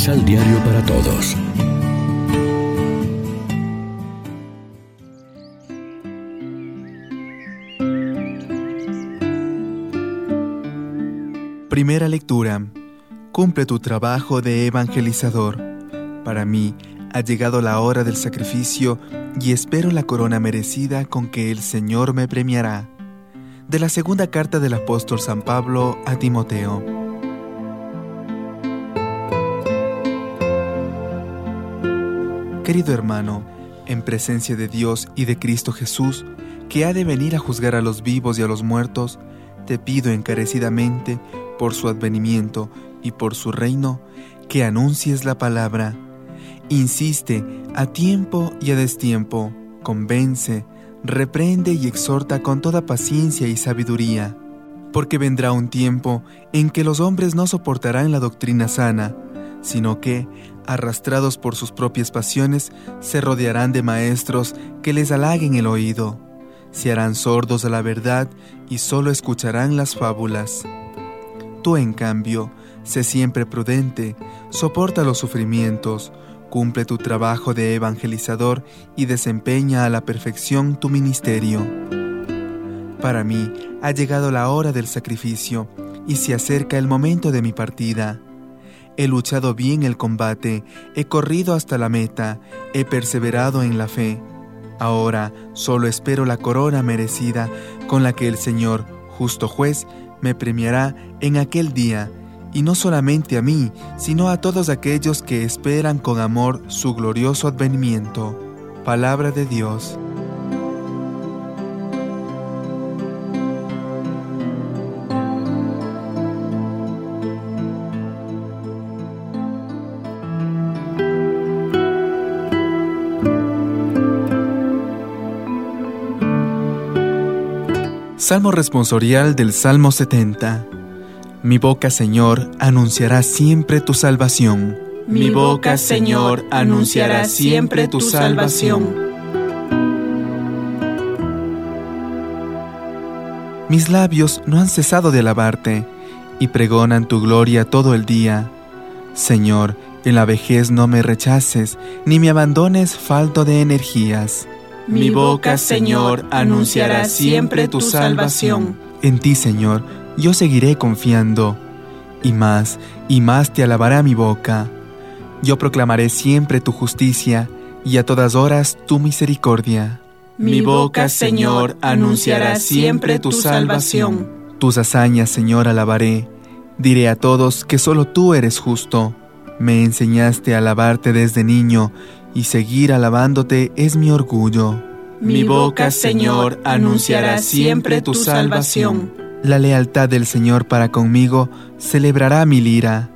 Misal Diario para Todos. Primera lectura. Cumple tu trabajo de evangelizador. Para mí ha llegado la hora del sacrificio y espero la corona merecida con que el Señor me premiará. De la segunda carta del apóstol San Pablo a Timoteo. Querido hermano, en presencia de Dios y de Cristo Jesús, que ha de venir a juzgar a los vivos y a los muertos, te pido encarecidamente, por su advenimiento y por su reino, que anuncies la palabra. Insiste a tiempo y a destiempo, convence, reprende y exhorta con toda paciencia y sabiduría, porque vendrá un tiempo en que los hombres no soportarán la doctrina sana, sino que, arrastrados por sus propias pasiones, se rodearán de maestros que les halaguen el oído, se harán sordos a la verdad y solo escucharán las fábulas. Tú, en cambio, sé siempre prudente, soporta los sufrimientos, cumple tu trabajo de evangelizador y desempeña a la perfección tu ministerio. Para mí ha llegado la hora del sacrificio y se acerca el momento de mi partida. He luchado bien el combate, he corrido hasta la meta, he perseverado en la fe. Ahora solo espero la corona merecida con la que el Señor, justo juez, me premiará en aquel día, y no solamente a mí, sino a todos aquellos que esperan con amor su glorioso advenimiento. Palabra de Dios. Salmo responsorial del Salmo 70. Mi boca, Señor, anunciará siempre tu salvación. Mi boca, Señor, anunciará siempre tu salvación. Mis labios no han cesado de alabarte y pregonan tu gloria todo el día. Señor, en la vejez no me rechaces, ni me abandones falto de energías. Mi boca, Señor, anunciará siempre tu salvación. En ti, Señor, yo seguiré confiando, y más y más te alabará mi boca. Yo proclamaré siempre tu justicia, y a todas horas tu misericordia. Mi boca, Señor, anunciará siempre tu salvación. Tus hazañas, Señor, alabaré. Diré a todos que solo tú eres justo. Me enseñaste a alabarte desde niño, y seguir alabándote es mi orgullo. Mi boca, Señor, anunciará siempre tu salvación. La lealtad del Señor para conmigo celebrará mi lira.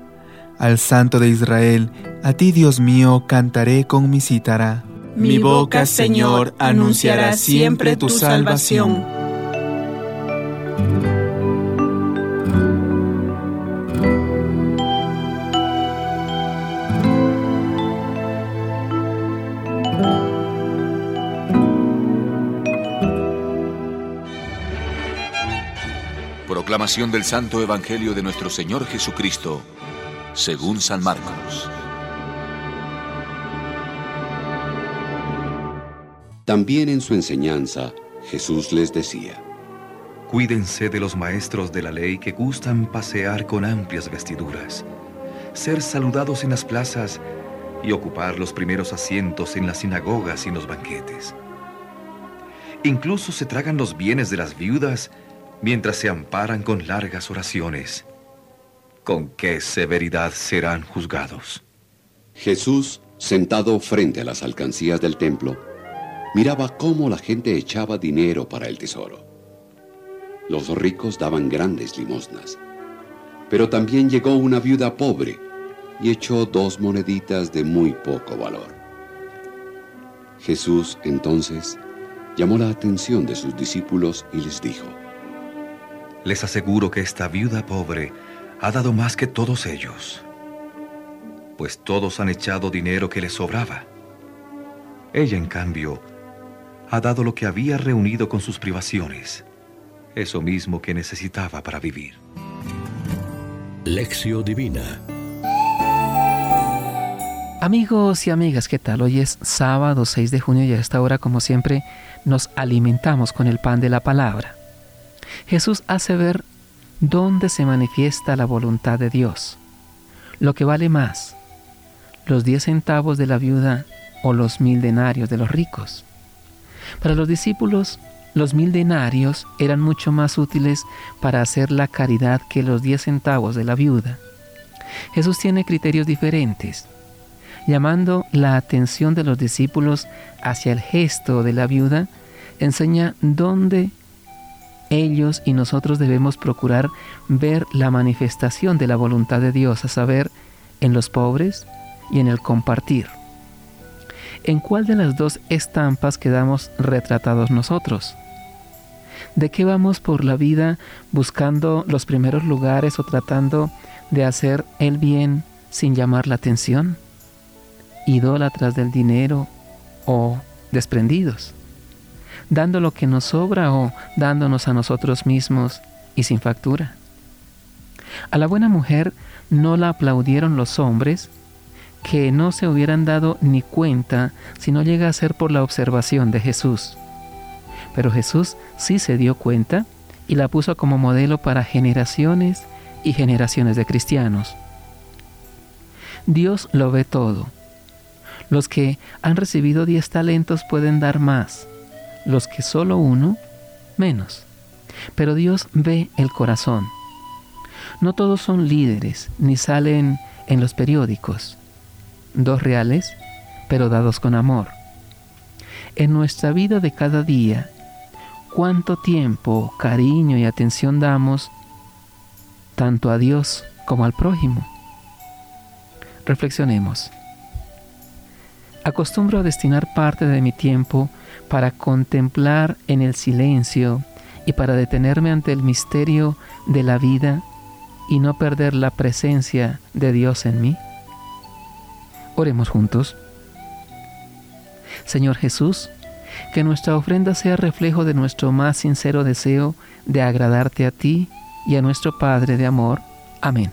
Al Santo de Israel, a ti, Dios mío, cantaré con mi cítara. Mi boca, Señor, anunciará siempre tu salvación. Proclamación del Santo Evangelio de nuestro Señor Jesucristo, según San Marcos. También en su enseñanza, Jesús les decía, Cuídense de los maestros de la ley que gustan pasear con amplias vestiduras, ser saludados en las plazas y ocupar los primeros asientos en las sinagogas y en los banquetes. Incluso se tragan los bienes de las viudas mientras se amparan con largas oraciones. ¿Con qué severidad serán juzgados? Jesús, sentado frente a las alcancías del templo, miraba cómo la gente echaba dinero para el tesoro. Los ricos daban grandes limosnas, pero también llegó una viuda pobre y echó dos moneditas de muy poco valor. Jesús entonces llamó la atención de sus discípulos y les dijo, Les aseguro que esta viuda pobre ha dado más que todos ellos, pues todos han echado dinero que les sobraba. Ella, en cambio, ha dado lo que había reunido con sus privaciones, eso mismo que necesitaba para vivir. Lección Divina Amigos y amigas, ¿qué tal? Hoy es sábado 6 de junio y a esta hora, como siempre, nos alimentamos con el pan de la palabra. Jesús hace ver dónde se manifiesta la voluntad de Dios. Lo que vale más, los diez centavos de la viuda o los mil denarios de los ricos. Para los discípulos, los mil denarios eran mucho más útiles para hacer la caridad que los diez centavos de la viuda. Jesús tiene criterios diferentes llamando la atención de los discípulos hacia el gesto de la viuda, enseña dónde ellos y nosotros debemos procurar ver la manifestación de la voluntad de Dios, a saber, en los pobres y en el compartir. ¿En cuál de las dos estampas quedamos retratados nosotros? ¿De qué vamos por la vida buscando los primeros lugares o tratando de hacer el bien sin llamar la atención? idólatras del dinero o desprendidos, dando lo que nos sobra o dándonos a nosotros mismos y sin factura. A la buena mujer no la aplaudieron los hombres, que no se hubieran dado ni cuenta si no llega a ser por la observación de Jesús. Pero Jesús sí se dio cuenta y la puso como modelo para generaciones y generaciones de cristianos. Dios lo ve todo los que han recibido diez talentos pueden dar más, los que solo uno, menos. Pero Dios ve el corazón. No todos son líderes, ni salen en los periódicos. Dos reales, pero dados con amor. En nuestra vida de cada día, cuánto tiempo, cariño y atención damos tanto a Dios como al prójimo. Reflexionemos. Acostumbro a destinar parte de mi tiempo para contemplar en el silencio y para detenerme ante el misterio de la vida y no perder la presencia de Dios en mí. Oremos juntos. Señor Jesús, que nuestra ofrenda sea reflejo de nuestro más sincero deseo de agradarte a ti y a nuestro Padre de amor. Amén.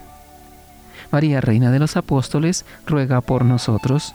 María, Reina de los Apóstoles, ruega por nosotros.